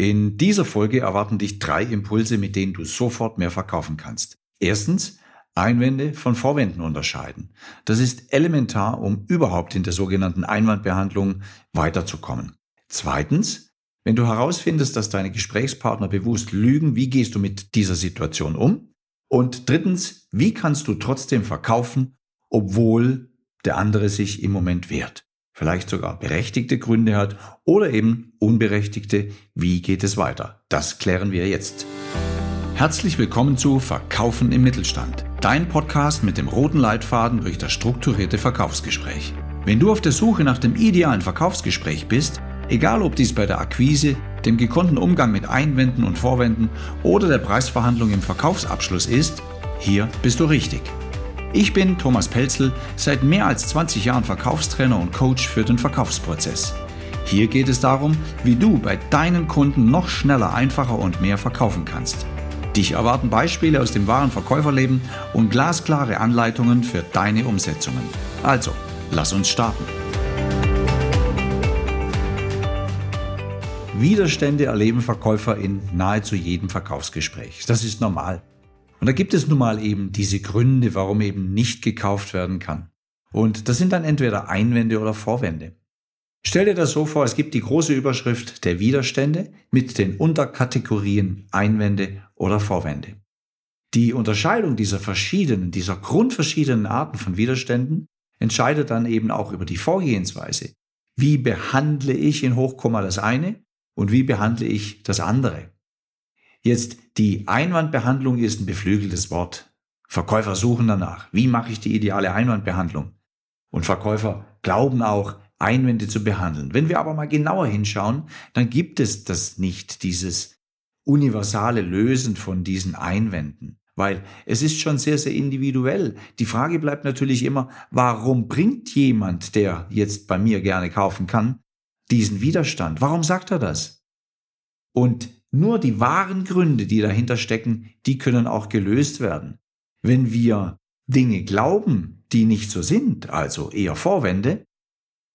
In dieser Folge erwarten dich drei Impulse, mit denen du sofort mehr verkaufen kannst. Erstens, Einwände von Vorwänden unterscheiden. Das ist elementar, um überhaupt in der sogenannten Einwandbehandlung weiterzukommen. Zweitens, wenn du herausfindest, dass deine Gesprächspartner bewusst lügen, wie gehst du mit dieser Situation um? Und drittens, wie kannst du trotzdem verkaufen, obwohl der andere sich im Moment wehrt? Vielleicht sogar berechtigte Gründe hat oder eben unberechtigte. Wie geht es weiter? Das klären wir jetzt. Herzlich willkommen zu Verkaufen im Mittelstand, dein Podcast mit dem roten Leitfaden durch das strukturierte Verkaufsgespräch. Wenn du auf der Suche nach dem idealen Verkaufsgespräch bist, egal ob dies bei der Akquise, dem gekonnten Umgang mit Einwänden und Vorwänden oder der Preisverhandlung im Verkaufsabschluss ist, hier bist du richtig. Ich bin Thomas Pelzel, seit mehr als 20 Jahren Verkaufstrainer und Coach für den Verkaufsprozess. Hier geht es darum, wie du bei deinen Kunden noch schneller, einfacher und mehr verkaufen kannst. Dich erwarten Beispiele aus dem wahren Verkäuferleben und glasklare Anleitungen für deine Umsetzungen. Also, lass uns starten. Widerstände erleben Verkäufer in nahezu jedem Verkaufsgespräch. Das ist normal. Und da gibt es nun mal eben diese Gründe, warum eben nicht gekauft werden kann. Und das sind dann entweder Einwände oder Vorwände. Stell dir das so vor, es gibt die große Überschrift der Widerstände mit den Unterkategorien Einwände oder Vorwände. Die Unterscheidung dieser verschiedenen, dieser grundverschiedenen Arten von Widerständen entscheidet dann eben auch über die Vorgehensweise. Wie behandle ich in Hochkomma das eine und wie behandle ich das andere? Jetzt die Einwandbehandlung ist ein beflügeltes Wort. Verkäufer suchen danach. Wie mache ich die ideale Einwandbehandlung? Und Verkäufer glauben auch, Einwände zu behandeln. Wenn wir aber mal genauer hinschauen, dann gibt es das nicht, dieses universale Lösen von diesen Einwänden. Weil es ist schon sehr, sehr individuell. Die Frage bleibt natürlich immer, warum bringt jemand, der jetzt bei mir gerne kaufen kann, diesen Widerstand? Warum sagt er das? Und nur die wahren Gründe, die dahinter stecken, die können auch gelöst werden. Wenn wir Dinge glauben, die nicht so sind, also eher Vorwände,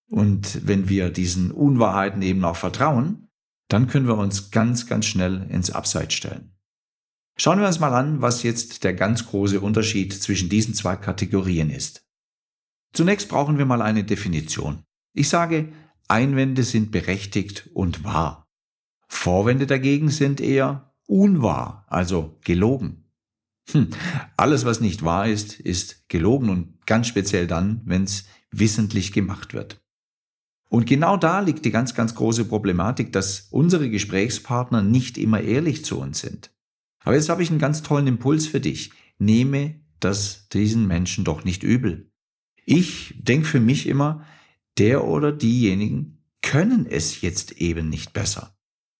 und wenn wir diesen Unwahrheiten eben auch vertrauen, dann können wir uns ganz, ganz schnell ins Abseits stellen. Schauen wir uns mal an, was jetzt der ganz große Unterschied zwischen diesen zwei Kategorien ist. Zunächst brauchen wir mal eine Definition. Ich sage, Einwände sind berechtigt und wahr. Vorwände dagegen sind eher unwahr, also gelogen. Hm. Alles, was nicht wahr ist, ist gelogen und ganz speziell dann, wenn es wissentlich gemacht wird. Und genau da liegt die ganz, ganz große Problematik, dass unsere Gesprächspartner nicht immer ehrlich zu uns sind. Aber jetzt habe ich einen ganz tollen Impuls für dich. Nehme das diesen Menschen doch nicht übel. Ich denke für mich immer, der oder diejenigen können es jetzt eben nicht besser.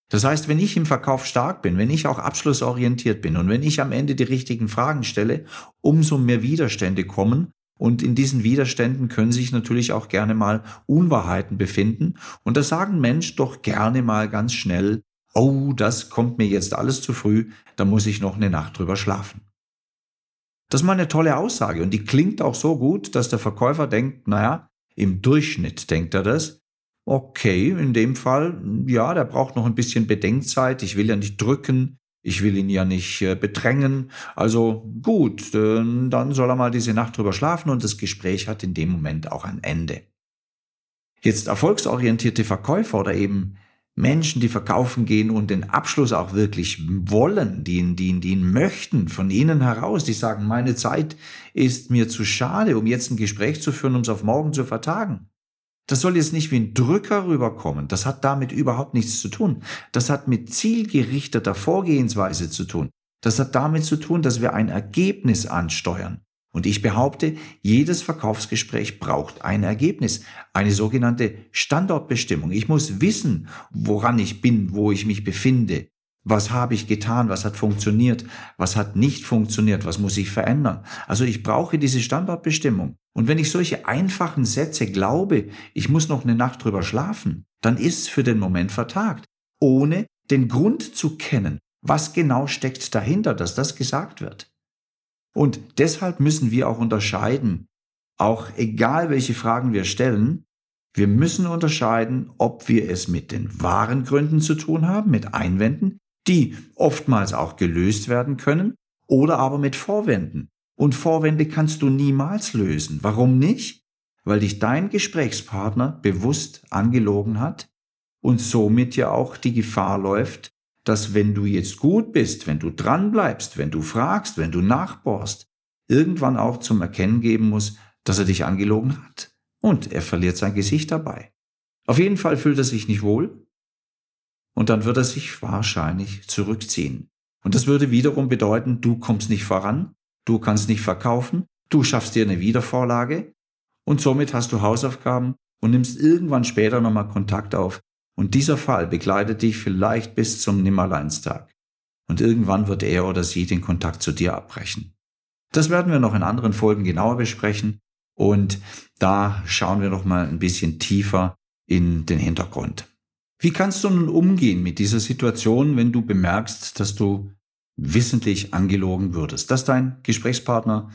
Das heißt, wenn ich im Verkauf stark bin, wenn ich auch abschlussorientiert bin und wenn ich am Ende die richtigen Fragen stelle, umso mehr Widerstände kommen und in diesen Widerständen können sich natürlich auch gerne mal Unwahrheiten befinden. Und da sagen Mensch doch gerne mal ganz schnell, oh, das kommt mir jetzt alles zu früh, da muss ich noch eine Nacht drüber schlafen. Das ist mal eine tolle Aussage und die klingt auch so gut, dass der Verkäufer denkt, naja, im Durchschnitt denkt er das, okay, in dem Fall, ja, der braucht noch ein bisschen Bedenkzeit. Ich will ja nicht drücken. Ich will ihn ja nicht äh, bedrängen. Also gut, dann soll er mal diese Nacht drüber schlafen und das Gespräch hat in dem Moment auch ein Ende. Jetzt erfolgsorientierte Verkäufer oder eben Menschen, die verkaufen gehen und den Abschluss auch wirklich wollen, die ihn, die ihn, die ihn möchten, von ihnen heraus, die sagen, meine Zeit ist mir zu schade, um jetzt ein Gespräch zu führen, um es auf morgen zu vertagen. Das soll jetzt nicht wie ein Drücker rüberkommen. Das hat damit überhaupt nichts zu tun. Das hat mit zielgerichteter Vorgehensweise zu tun. Das hat damit zu tun, dass wir ein Ergebnis ansteuern. Und ich behaupte, jedes Verkaufsgespräch braucht ein Ergebnis, eine sogenannte Standortbestimmung. Ich muss wissen, woran ich bin, wo ich mich befinde, was habe ich getan? Was hat funktioniert? Was hat nicht funktioniert? Was muss ich verändern? Also ich brauche diese Standortbestimmung. Und wenn ich solche einfachen Sätze glaube, ich muss noch eine Nacht drüber schlafen, dann ist für den Moment vertagt, ohne den Grund zu kennen. Was genau steckt dahinter, dass das gesagt wird? Und deshalb müssen wir auch unterscheiden, auch egal welche Fragen wir stellen, Wir müssen unterscheiden, ob wir es mit den wahren Gründen zu tun haben, mit Einwänden, die oftmals auch gelöst werden können, oder aber mit Vorwänden. Und Vorwände kannst du niemals lösen. Warum nicht? Weil dich dein Gesprächspartner bewusst angelogen hat und somit ja auch die Gefahr läuft, dass wenn du jetzt gut bist, wenn du dran bleibst, wenn du fragst, wenn du nachbohrst, irgendwann auch zum Erkennen geben muss, dass er dich angelogen hat. Und er verliert sein Gesicht dabei. Auf jeden Fall fühlt er sich nicht wohl und dann wird er sich wahrscheinlich zurückziehen. Und das würde wiederum bedeuten, du kommst nicht voran, du kannst nicht verkaufen, du schaffst dir eine Wiedervorlage und somit hast du Hausaufgaben und nimmst irgendwann später nochmal Kontakt auf. Und dieser Fall begleitet dich vielleicht bis zum Nimmerleinstag. Und irgendwann wird er oder sie den Kontakt zu dir abbrechen. Das werden wir noch in anderen Folgen genauer besprechen. Und da schauen wir noch mal ein bisschen tiefer in den Hintergrund. Wie kannst du nun umgehen mit dieser Situation, wenn du bemerkst, dass du wissentlich angelogen würdest, dass dein Gesprächspartner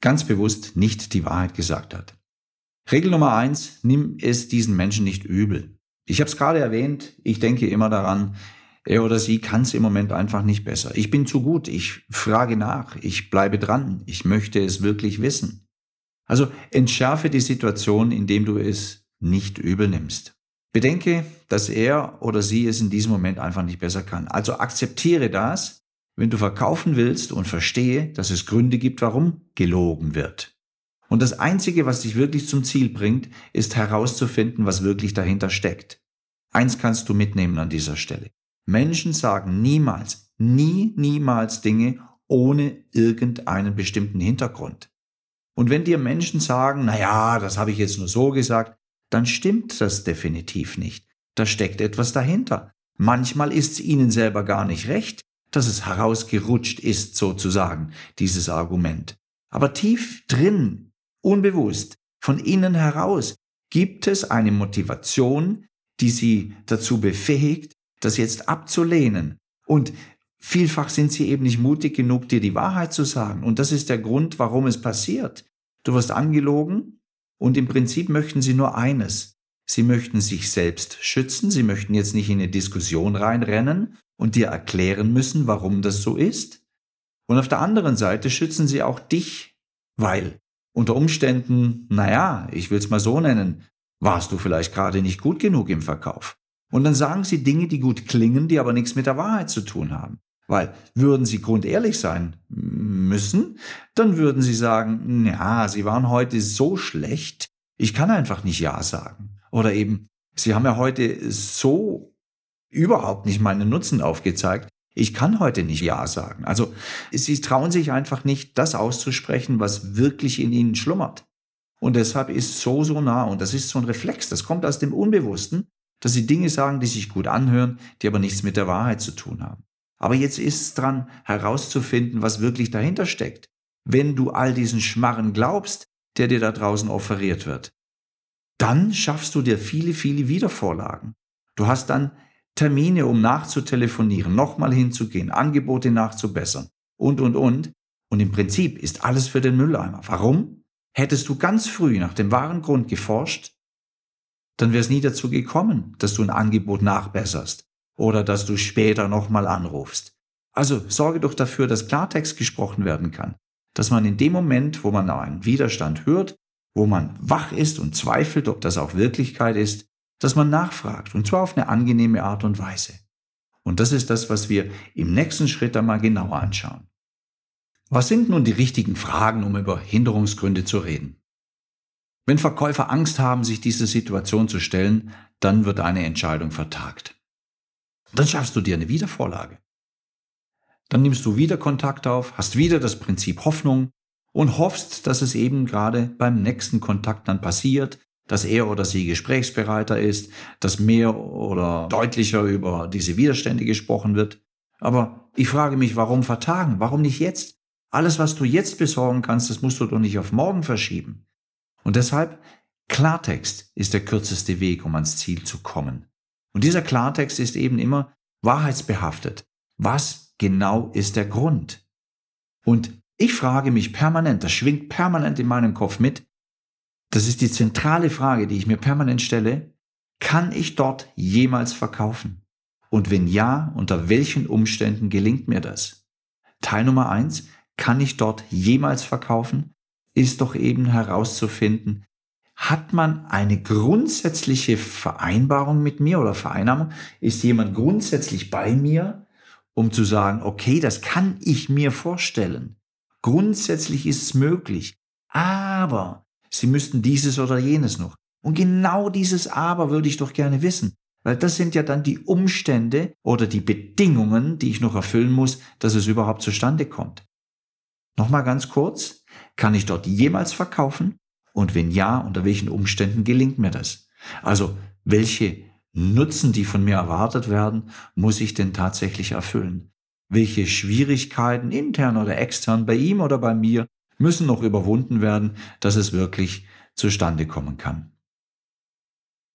ganz bewusst nicht die Wahrheit gesagt hat? Regel Nummer eins, nimm es diesen Menschen nicht übel. Ich habe es gerade erwähnt, ich denke immer daran, er oder sie kann es im Moment einfach nicht besser. Ich bin zu gut, ich frage nach, ich bleibe dran, ich möchte es wirklich wissen. Also entschärfe die Situation, indem du es nicht übel nimmst. Bedenke, dass er oder sie es in diesem Moment einfach nicht besser kann. Also akzeptiere das, wenn du verkaufen willst und verstehe, dass es Gründe gibt, warum gelogen wird. Und das Einzige, was dich wirklich zum Ziel bringt, ist herauszufinden, was wirklich dahinter steckt. Eins kannst du mitnehmen an dieser Stelle. Menschen sagen niemals, nie, niemals Dinge ohne irgendeinen bestimmten Hintergrund. Und wenn dir Menschen sagen, na ja, das habe ich jetzt nur so gesagt, dann stimmt das definitiv nicht. Da steckt etwas dahinter. Manchmal ist es ihnen selber gar nicht recht, dass es herausgerutscht ist, sozusagen, dieses Argument. Aber tief drin, unbewusst, von innen heraus, gibt es eine Motivation, die sie dazu befähigt, das jetzt abzulehnen. Und Vielfach sind sie eben nicht mutig genug, dir die Wahrheit zu sagen. Und das ist der Grund, warum es passiert. Du wirst angelogen und im Prinzip möchten sie nur eines. Sie möchten sich selbst schützen, sie möchten jetzt nicht in eine Diskussion reinrennen und dir erklären müssen, warum das so ist. Und auf der anderen Seite schützen sie auch dich, weil unter Umständen, naja, ich will es mal so nennen, warst du vielleicht gerade nicht gut genug im Verkauf. Und dann sagen sie Dinge, die gut klingen, die aber nichts mit der Wahrheit zu tun haben. Weil würden sie grundehrlich sein müssen, dann würden sie sagen, ja, sie waren heute so schlecht, ich kann einfach nicht Ja sagen. Oder eben, sie haben ja heute so überhaupt nicht meinen Nutzen aufgezeigt, ich kann heute nicht Ja sagen. Also sie trauen sich einfach nicht, das auszusprechen, was wirklich in ihnen schlummert. Und deshalb ist so, so nah, und das ist so ein Reflex, das kommt aus dem Unbewussten, dass sie Dinge sagen, die sich gut anhören, die aber nichts mit der Wahrheit zu tun haben. Aber jetzt ist es dran, herauszufinden, was wirklich dahinter steckt. Wenn du all diesen Schmarren glaubst, der dir da draußen offeriert wird, dann schaffst du dir viele, viele Wiedervorlagen. Du hast dann Termine, um nachzutelefonieren, nochmal hinzugehen, Angebote nachzubessern und, und, und. Und im Prinzip ist alles für den Mülleimer. Warum? Hättest du ganz früh nach dem wahren Grund geforscht, dann wäre es nie dazu gekommen, dass du ein Angebot nachbesserst oder dass du später nochmal anrufst. Also sorge doch dafür, dass Klartext gesprochen werden kann, dass man in dem Moment, wo man einen Widerstand hört, wo man wach ist und zweifelt, ob das auch Wirklichkeit ist, dass man nachfragt und zwar auf eine angenehme Art und Weise. Und das ist das, was wir im nächsten Schritt einmal genauer anschauen. Was sind nun die richtigen Fragen, um über Hinderungsgründe zu reden? Wenn Verkäufer Angst haben, sich dieser Situation zu stellen, dann wird eine Entscheidung vertagt. Dann schaffst du dir eine Wiedervorlage. Dann nimmst du wieder Kontakt auf, hast wieder das Prinzip Hoffnung und hoffst, dass es eben gerade beim nächsten Kontakt dann passiert, dass er oder sie gesprächsbereiter ist, dass mehr oder deutlicher über diese Widerstände gesprochen wird. Aber ich frage mich, warum vertagen? Warum nicht jetzt? Alles, was du jetzt besorgen kannst, das musst du doch nicht auf morgen verschieben. Und deshalb, Klartext ist der kürzeste Weg, um ans Ziel zu kommen. Und dieser Klartext ist eben immer wahrheitsbehaftet. Was genau ist der Grund? Und ich frage mich permanent, das schwingt permanent in meinem Kopf mit, Das ist die zentrale Frage, die ich mir permanent stelle. Kann ich dort jemals verkaufen? Und wenn ja, unter welchen Umständen gelingt mir das? Teil Nummer eins, kann ich dort jemals verkaufen? Ist doch eben herauszufinden, hat man eine grundsätzliche Vereinbarung mit mir oder Vereinnahmung? Ist jemand grundsätzlich bei mir, um zu sagen, okay, das kann ich mir vorstellen. Grundsätzlich ist es möglich. Aber Sie müssten dieses oder jenes noch. Und genau dieses Aber würde ich doch gerne wissen. Weil das sind ja dann die Umstände oder die Bedingungen, die ich noch erfüllen muss, dass es überhaupt zustande kommt. Nochmal ganz kurz. Kann ich dort jemals verkaufen? Und wenn ja, unter welchen Umständen gelingt mir das? Also, welche Nutzen, die von mir erwartet werden, muss ich denn tatsächlich erfüllen? Welche Schwierigkeiten, intern oder extern, bei ihm oder bei mir, müssen noch überwunden werden, dass es wirklich zustande kommen kann?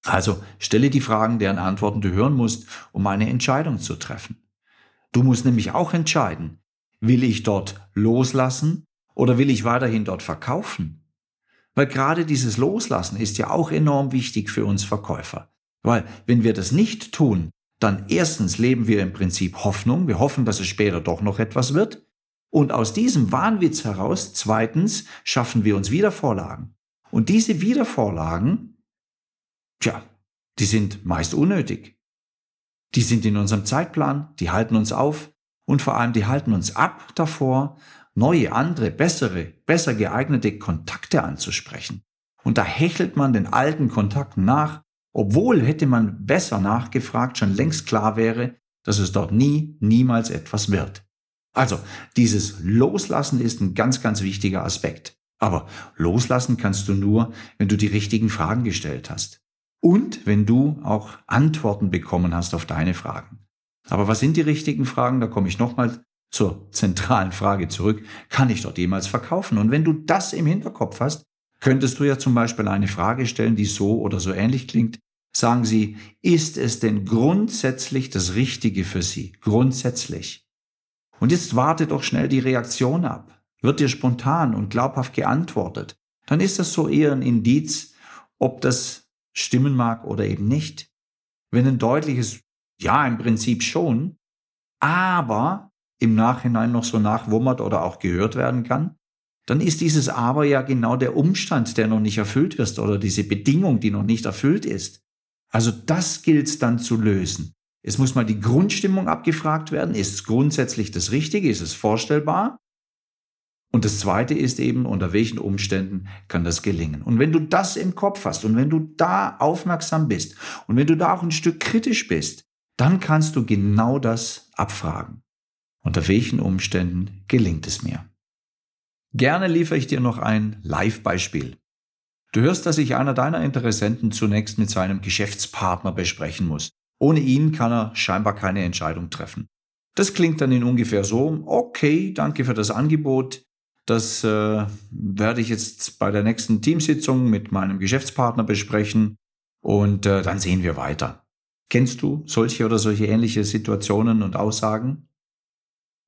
Also stelle die Fragen, deren Antworten du hören musst, um eine Entscheidung zu treffen. Du musst nämlich auch entscheiden, will ich dort loslassen oder will ich weiterhin dort verkaufen? Weil gerade dieses Loslassen ist ja auch enorm wichtig für uns Verkäufer. Weil wenn wir das nicht tun, dann erstens leben wir im Prinzip Hoffnung, wir hoffen, dass es später doch noch etwas wird. Und aus diesem Wahnwitz heraus, zweitens, schaffen wir uns Wiedervorlagen. Und diese Wiedervorlagen, tja, die sind meist unnötig. Die sind in unserem Zeitplan, die halten uns auf und vor allem die halten uns ab davor, neue, andere, bessere, besser geeignete Kontakte anzusprechen. Und da hechelt man den alten Kontakten nach, obwohl hätte man besser nachgefragt, schon längst klar wäre, dass es dort nie, niemals etwas wird. Also, dieses Loslassen ist ein ganz, ganz wichtiger Aspekt. Aber loslassen kannst du nur, wenn du die richtigen Fragen gestellt hast. Und wenn du auch Antworten bekommen hast auf deine Fragen. Aber was sind die richtigen Fragen? Da komme ich nochmal zur zentralen Frage zurück, kann ich dort jemals verkaufen? Und wenn du das im Hinterkopf hast, könntest du ja zum Beispiel eine Frage stellen, die so oder so ähnlich klingt. Sagen Sie, ist es denn grundsätzlich das Richtige für Sie? Grundsätzlich. Und jetzt warte doch schnell die Reaktion ab. Wird dir spontan und glaubhaft geantwortet, dann ist das so eher ein Indiz, ob das stimmen mag oder eben nicht. Wenn ein deutliches Ja im Prinzip schon, aber im Nachhinein noch so nachwummert oder auch gehört werden kann, dann ist dieses Aber ja genau der Umstand, der noch nicht erfüllt wird oder diese Bedingung, die noch nicht erfüllt ist. Also das gilt es dann zu lösen. Es muss mal die Grundstimmung abgefragt werden. Ist es grundsätzlich das Richtige? Ist es vorstellbar? Und das Zweite ist eben, unter welchen Umständen kann das gelingen? Und wenn du das im Kopf hast und wenn du da aufmerksam bist und wenn du da auch ein Stück kritisch bist, dann kannst du genau das abfragen. Unter welchen Umständen gelingt es mir? Gerne liefere ich dir noch ein Live-Beispiel. Du hörst, dass sich einer deiner Interessenten zunächst mit seinem Geschäftspartner besprechen muss. Ohne ihn kann er scheinbar keine Entscheidung treffen. Das klingt dann in ungefähr so, okay, danke für das Angebot. Das äh, werde ich jetzt bei der nächsten Teamsitzung mit meinem Geschäftspartner besprechen und äh, dann sehen wir weiter. Kennst du solche oder solche ähnliche Situationen und Aussagen?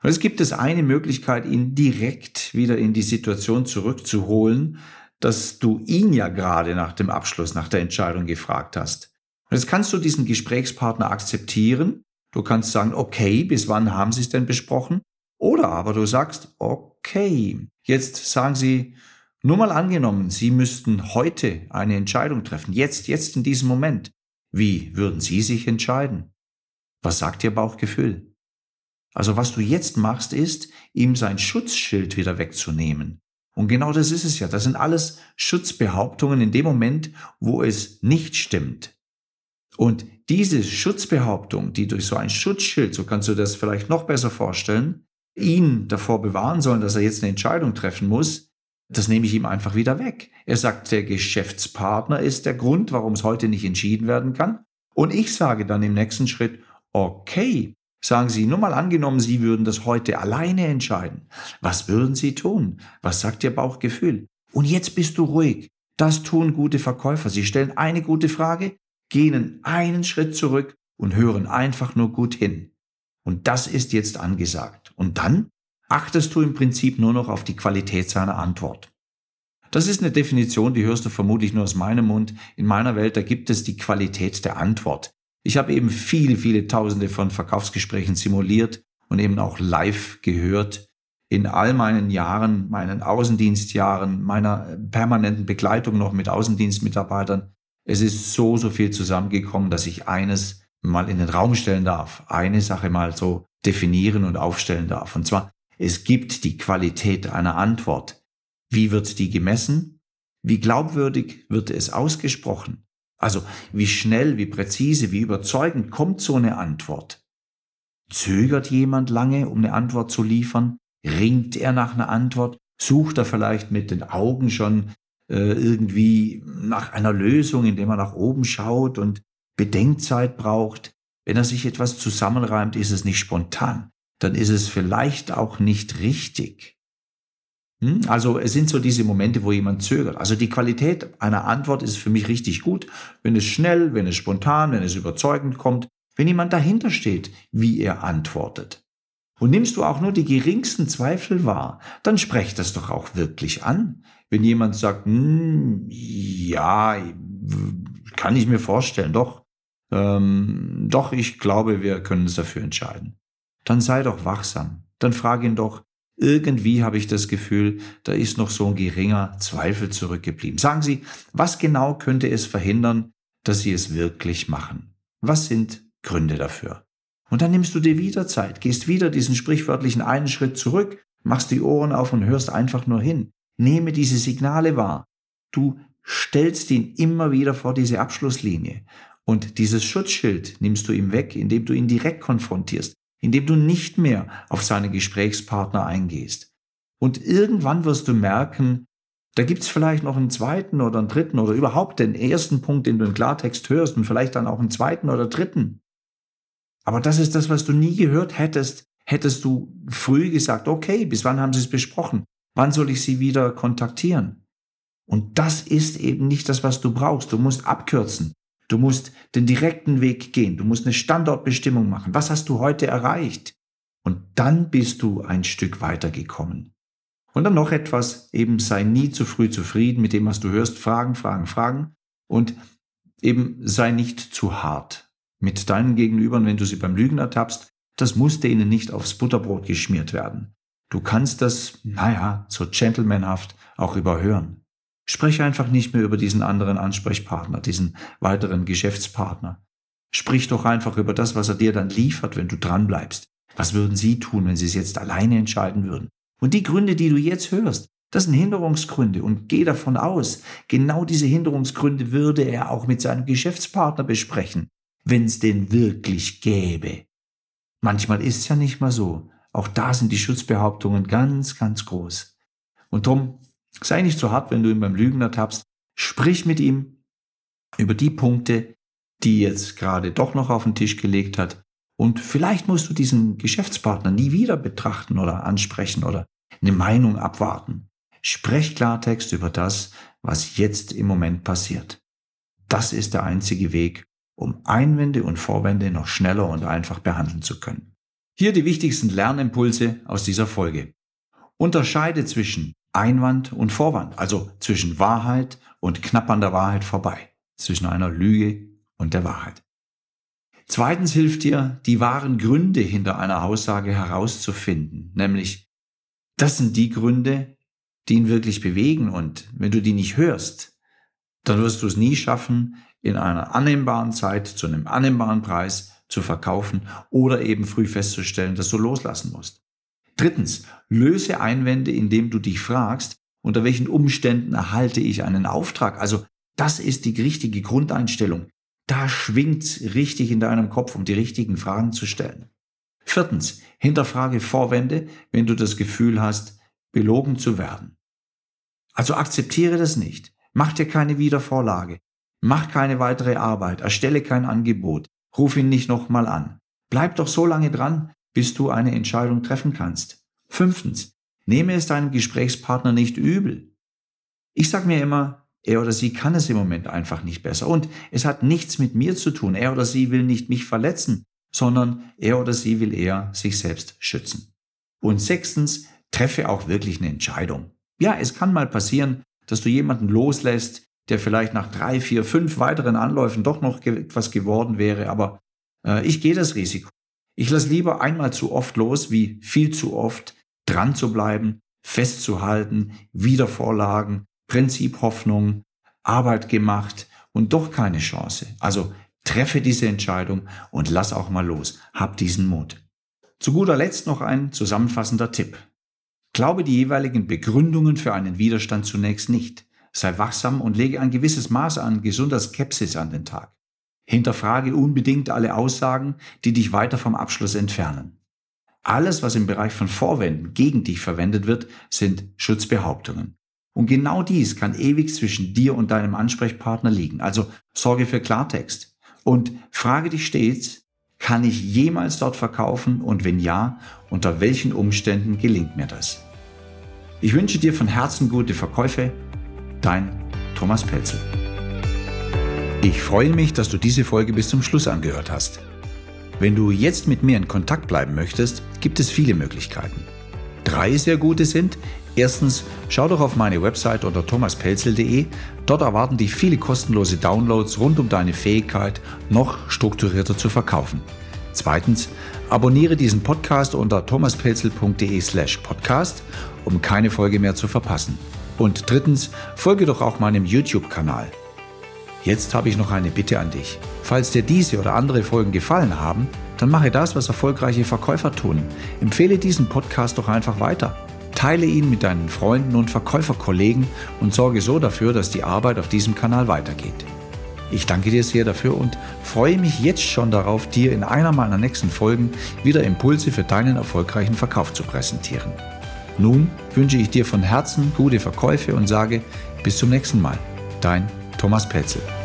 Und es gibt es eine Möglichkeit, ihn direkt wieder in die Situation zurückzuholen, dass du ihn ja gerade nach dem Abschluss, nach der Entscheidung gefragt hast. Und jetzt kannst du diesen Gesprächspartner akzeptieren. Du kannst sagen, okay, bis wann haben Sie es denn besprochen? Oder aber du sagst, okay, jetzt sagen Sie, nur mal angenommen, Sie müssten heute eine Entscheidung treffen, jetzt, jetzt in diesem Moment. Wie würden Sie sich entscheiden? Was sagt Ihr Bauchgefühl? Also was du jetzt machst, ist, ihm sein Schutzschild wieder wegzunehmen. Und genau das ist es ja. Das sind alles Schutzbehauptungen in dem Moment, wo es nicht stimmt. Und diese Schutzbehauptung, die durch so ein Schutzschild, so kannst du das vielleicht noch besser vorstellen, ihn davor bewahren sollen, dass er jetzt eine Entscheidung treffen muss, das nehme ich ihm einfach wieder weg. Er sagt, der Geschäftspartner ist der Grund, warum es heute nicht entschieden werden kann. Und ich sage dann im nächsten Schritt, okay, Sagen Sie, nur mal angenommen, Sie würden das heute alleine entscheiden. Was würden Sie tun? Was sagt Ihr Bauchgefühl? Und jetzt bist du ruhig. Das tun gute Verkäufer. Sie stellen eine gute Frage, gehen einen Schritt zurück und hören einfach nur gut hin. Und das ist jetzt angesagt. Und dann achtest du im Prinzip nur noch auf die Qualität seiner Antwort. Das ist eine Definition, die hörst du vermutlich nur aus meinem Mund. In meiner Welt, da gibt es die Qualität der Antwort. Ich habe eben viele, viele Tausende von Verkaufsgesprächen simuliert und eben auch live gehört. In all meinen Jahren, meinen Außendienstjahren, meiner permanenten Begleitung noch mit Außendienstmitarbeitern. Es ist so, so viel zusammengekommen, dass ich eines mal in den Raum stellen darf, eine Sache mal so definieren und aufstellen darf. Und zwar, es gibt die Qualität einer Antwort. Wie wird die gemessen? Wie glaubwürdig wird es ausgesprochen? Also wie schnell, wie präzise, wie überzeugend kommt so eine Antwort? Zögert jemand lange, um eine Antwort zu liefern? Ringt er nach einer Antwort? Sucht er vielleicht mit den Augen schon äh, irgendwie nach einer Lösung, indem er nach oben schaut und Bedenkzeit braucht. Wenn er sich etwas zusammenreimt, ist es nicht spontan. Dann ist es vielleicht auch nicht richtig. Hm? Also es sind so diese Momente, wo jemand zögert. Also die Qualität einer Antwort ist für mich richtig gut, wenn es schnell, wenn es spontan, wenn es überzeugend kommt, wenn jemand dahinter steht, wie er antwortet. Und nimmst du auch nur die geringsten Zweifel wahr, dann sprech das doch auch wirklich an. Wenn jemand sagt, hm, ja, kann ich mir vorstellen, doch, ähm, doch, ich glaube, wir können uns dafür entscheiden. Dann sei doch wachsam. Dann frage ihn doch, irgendwie habe ich das Gefühl, da ist noch so ein geringer Zweifel zurückgeblieben. Sagen Sie, was genau könnte es verhindern, dass Sie es wirklich machen? Was sind Gründe dafür? Und dann nimmst du dir wieder Zeit, gehst wieder diesen sprichwörtlichen einen Schritt zurück, machst die Ohren auf und hörst einfach nur hin. Nehme diese Signale wahr. Du stellst ihn immer wieder vor diese Abschlusslinie und dieses Schutzschild nimmst du ihm weg, indem du ihn direkt konfrontierst, indem du nicht mehr auf seine Gesprächspartner eingehst. Und irgendwann wirst du merken, da gibt's vielleicht noch einen zweiten oder einen dritten oder überhaupt den ersten Punkt, den du im Klartext hörst und vielleicht dann auch einen zweiten oder dritten. Aber das ist das, was du nie gehört hättest, hättest du früh gesagt, okay, bis wann haben sie es besprochen? Wann soll ich sie wieder kontaktieren? Und das ist eben nicht das, was du brauchst. Du musst abkürzen. Du musst den direkten Weg gehen. Du musst eine Standortbestimmung machen. Was hast du heute erreicht? Und dann bist du ein Stück weitergekommen. Und dann noch etwas, eben sei nie zu früh zufrieden mit dem, was du hörst. Fragen, Fragen, Fragen. Und eben sei nicht zu hart mit deinen Gegenübern, wenn du sie beim Lügen ertappst. Das muss denen nicht aufs Butterbrot geschmiert werden. Du kannst das, naja, so gentlemanhaft auch überhören. Sprich einfach nicht mehr über diesen anderen Ansprechpartner, diesen weiteren Geschäftspartner. Sprich doch einfach über das, was er dir dann liefert, wenn du dranbleibst. Was würden Sie tun, wenn Sie es jetzt alleine entscheiden würden? Und die Gründe, die du jetzt hörst, das sind Hinderungsgründe und geh davon aus, genau diese Hinderungsgründe würde er auch mit seinem Geschäftspartner besprechen, wenn es den wirklich gäbe. Manchmal ist es ja nicht mal so. Auch da sind die Schutzbehauptungen ganz, ganz groß. Und drum Sei nicht zu hart, wenn du ihn beim Lügen ertappst. Sprich mit ihm über die Punkte, die jetzt gerade doch noch auf den Tisch gelegt hat. Und vielleicht musst du diesen Geschäftspartner nie wieder betrachten oder ansprechen oder eine Meinung abwarten. Sprech Klartext über das, was jetzt im Moment passiert. Das ist der einzige Weg, um Einwände und Vorwände noch schneller und einfach behandeln zu können. Hier die wichtigsten Lernimpulse aus dieser Folge. Unterscheide zwischen Einwand und Vorwand, also zwischen Wahrheit und knapp an der Wahrheit vorbei, zwischen einer Lüge und der Wahrheit. Zweitens hilft dir, die wahren Gründe hinter einer Aussage herauszufinden, nämlich das sind die Gründe, die ihn wirklich bewegen und wenn du die nicht hörst, dann wirst du es nie schaffen, in einer annehmbaren Zeit zu einem annehmbaren Preis zu verkaufen oder eben früh festzustellen, dass du loslassen musst. Drittens, löse Einwände, indem du dich fragst, unter welchen Umständen erhalte ich einen Auftrag? Also das ist die richtige Grundeinstellung. Da schwingt's richtig in deinem Kopf, um die richtigen Fragen zu stellen. Viertens, hinterfrage Vorwände, wenn du das Gefühl hast, belogen zu werden. Also akzeptiere das nicht. Mach dir keine Wiedervorlage. Mach keine weitere Arbeit. Erstelle kein Angebot. Ruf ihn nicht nochmal an. Bleib doch so lange dran, bis du eine Entscheidung treffen kannst. Fünftens, nehme es deinem Gesprächspartner nicht übel. Ich sag mir immer, er oder sie kann es im Moment einfach nicht besser. Und es hat nichts mit mir zu tun. Er oder sie will nicht mich verletzen, sondern er oder sie will eher sich selbst schützen. Und sechstens, treffe auch wirklich eine Entscheidung. Ja, es kann mal passieren, dass du jemanden loslässt, der vielleicht nach drei, vier, fünf weiteren Anläufen doch noch etwas geworden wäre, aber äh, ich gehe das Risiko. Ich lasse lieber einmal zu oft los, wie viel zu oft dran zu bleiben, festzuhalten, Wiedervorlagen, Prinzip Hoffnung, Arbeit gemacht und doch keine Chance. Also treffe diese Entscheidung und lass auch mal los. Hab diesen Mut. Zu guter Letzt noch ein zusammenfassender Tipp. Glaube die jeweiligen Begründungen für einen Widerstand zunächst nicht. Sei wachsam und lege ein gewisses Maß an gesunder Skepsis an den Tag. Hinterfrage unbedingt alle Aussagen, die dich weiter vom Abschluss entfernen. Alles, was im Bereich von Vorwänden gegen dich verwendet wird, sind Schutzbehauptungen. Und genau dies kann ewig zwischen dir und deinem Ansprechpartner liegen. Also sorge für Klartext. Und frage dich stets, kann ich jemals dort verkaufen und wenn ja, unter welchen Umständen gelingt mir das? Ich wünsche dir von Herzen gute Verkäufe. Dein Thomas Pelzel. Ich freue mich, dass du diese Folge bis zum Schluss angehört hast. Wenn du jetzt mit mir in Kontakt bleiben möchtest, gibt es viele Möglichkeiten. Drei sehr gute sind, erstens, schau doch auf meine Website unter thomaspelzel.de. Dort erwarten dich viele kostenlose Downloads rund um deine Fähigkeit, noch strukturierter zu verkaufen. Zweitens, abonniere diesen Podcast unter thomaspelzel.de slash podcast, um keine Folge mehr zu verpassen. Und drittens, folge doch auch meinem YouTube-Kanal. Jetzt habe ich noch eine Bitte an dich. Falls dir diese oder andere Folgen gefallen haben, dann mache das, was erfolgreiche Verkäufer tun. Empfehle diesen Podcast doch einfach weiter. Teile ihn mit deinen Freunden und Verkäuferkollegen und sorge so dafür, dass die Arbeit auf diesem Kanal weitergeht. Ich danke dir sehr dafür und freue mich jetzt schon darauf, dir in einer meiner nächsten Folgen wieder Impulse für deinen erfolgreichen Verkauf zu präsentieren. Nun wünsche ich dir von Herzen gute Verkäufe und sage bis zum nächsten Mal. Dein Thomas Petzel.